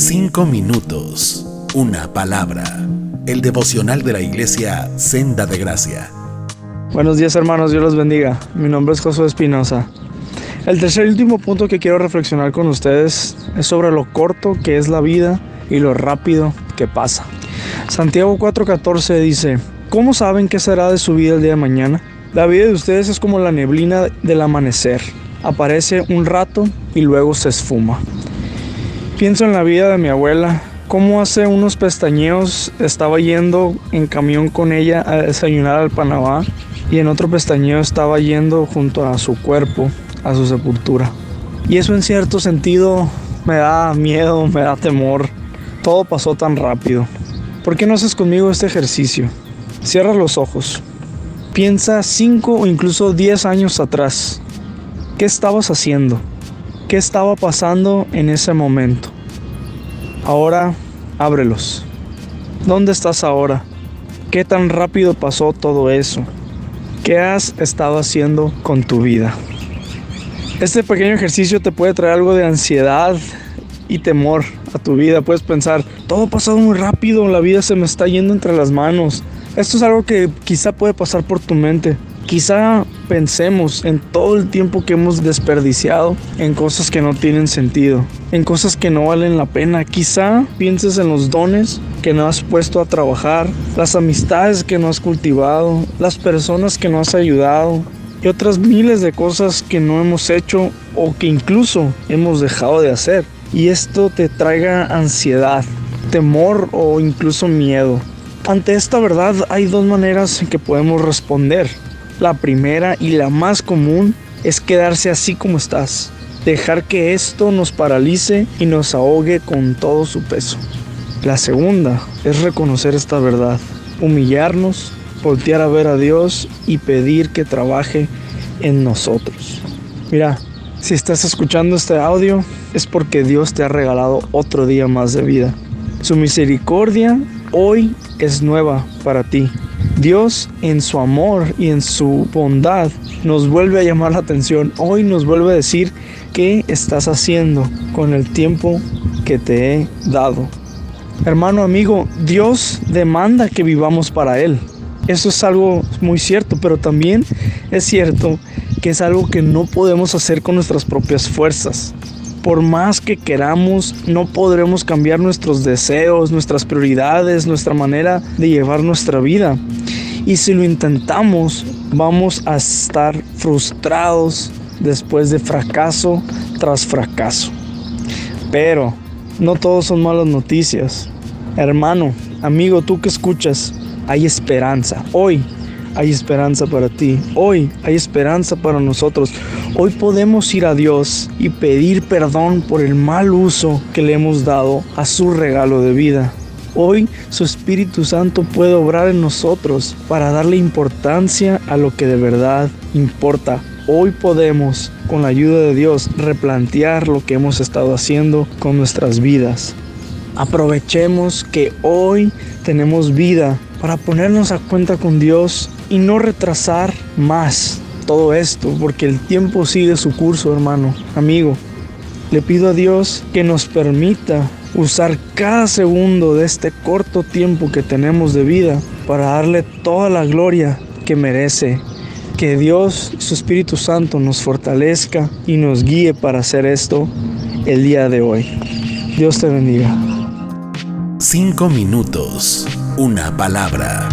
Cinco minutos, una palabra. El devocional de la iglesia Senda de Gracia. Buenos días hermanos, Dios los bendiga. Mi nombre es Josué Espinosa. El tercer y último punto que quiero reflexionar con ustedes es sobre lo corto que es la vida y lo rápido que pasa. Santiago 4:14 dice, ¿cómo saben qué será de su vida el día de mañana? La vida de ustedes es como la neblina del amanecer. Aparece un rato y luego se esfuma. Pienso en la vida de mi abuela, cómo hace unos pestañeos estaba yendo en camión con ella a desayunar al Panamá y en otro pestañeo estaba yendo junto a su cuerpo a su sepultura. Y eso en cierto sentido me da miedo, me da temor. Todo pasó tan rápido. ¿Por qué no haces conmigo este ejercicio? Cierra los ojos. Piensa 5 o incluso 10 años atrás. ¿Qué estabas haciendo? ¿Qué estaba pasando en ese momento? Ahora ábrelos. ¿Dónde estás ahora? ¿Qué tan rápido pasó todo eso? ¿Qué has estado haciendo con tu vida? Este pequeño ejercicio te puede traer algo de ansiedad y temor a tu vida. Puedes pensar, todo ha pasado muy rápido, la vida se me está yendo entre las manos. Esto es algo que quizá puede pasar por tu mente. Quizá pensemos en todo el tiempo que hemos desperdiciado en cosas que no tienen sentido, en cosas que no valen la pena. Quizá pienses en los dones que no has puesto a trabajar, las amistades que no has cultivado, las personas que no has ayudado y otras miles de cosas que no hemos hecho o que incluso hemos dejado de hacer. Y esto te traiga ansiedad, temor o incluso miedo. Ante esta verdad hay dos maneras en que podemos responder. La primera y la más común es quedarse así como estás, dejar que esto nos paralice y nos ahogue con todo su peso. La segunda es reconocer esta verdad, humillarnos, voltear a ver a Dios y pedir que trabaje en nosotros. Mira, si estás escuchando este audio es porque Dios te ha regalado otro día más de vida. Su misericordia hoy es nueva para ti. Dios en su amor y en su bondad nos vuelve a llamar la atención. Hoy nos vuelve a decir qué estás haciendo con el tiempo que te he dado. Hermano, amigo, Dios demanda que vivamos para Él. Eso es algo muy cierto, pero también es cierto que es algo que no podemos hacer con nuestras propias fuerzas por más que queramos, no podremos cambiar nuestros deseos, nuestras prioridades, nuestra manera de llevar nuestra vida. Y si lo intentamos, vamos a estar frustrados después de fracaso tras fracaso. Pero no todos son malas noticias. Hermano, amigo, tú que escuchas, hay esperanza. Hoy hay esperanza para ti. Hoy hay esperanza para nosotros. Hoy podemos ir a Dios y pedir perdón por el mal uso que le hemos dado a su regalo de vida. Hoy su Espíritu Santo puede obrar en nosotros para darle importancia a lo que de verdad importa. Hoy podemos, con la ayuda de Dios, replantear lo que hemos estado haciendo con nuestras vidas. Aprovechemos que hoy tenemos vida para ponernos a cuenta con Dios y no retrasar más todo esto, porque el tiempo sigue su curso, hermano, amigo. Le pido a Dios que nos permita usar cada segundo de este corto tiempo que tenemos de vida para darle toda la gloria que merece. Que Dios su Espíritu Santo nos fortalezca y nos guíe para hacer esto el día de hoy. Dios te bendiga. Cinco minutos, una palabra.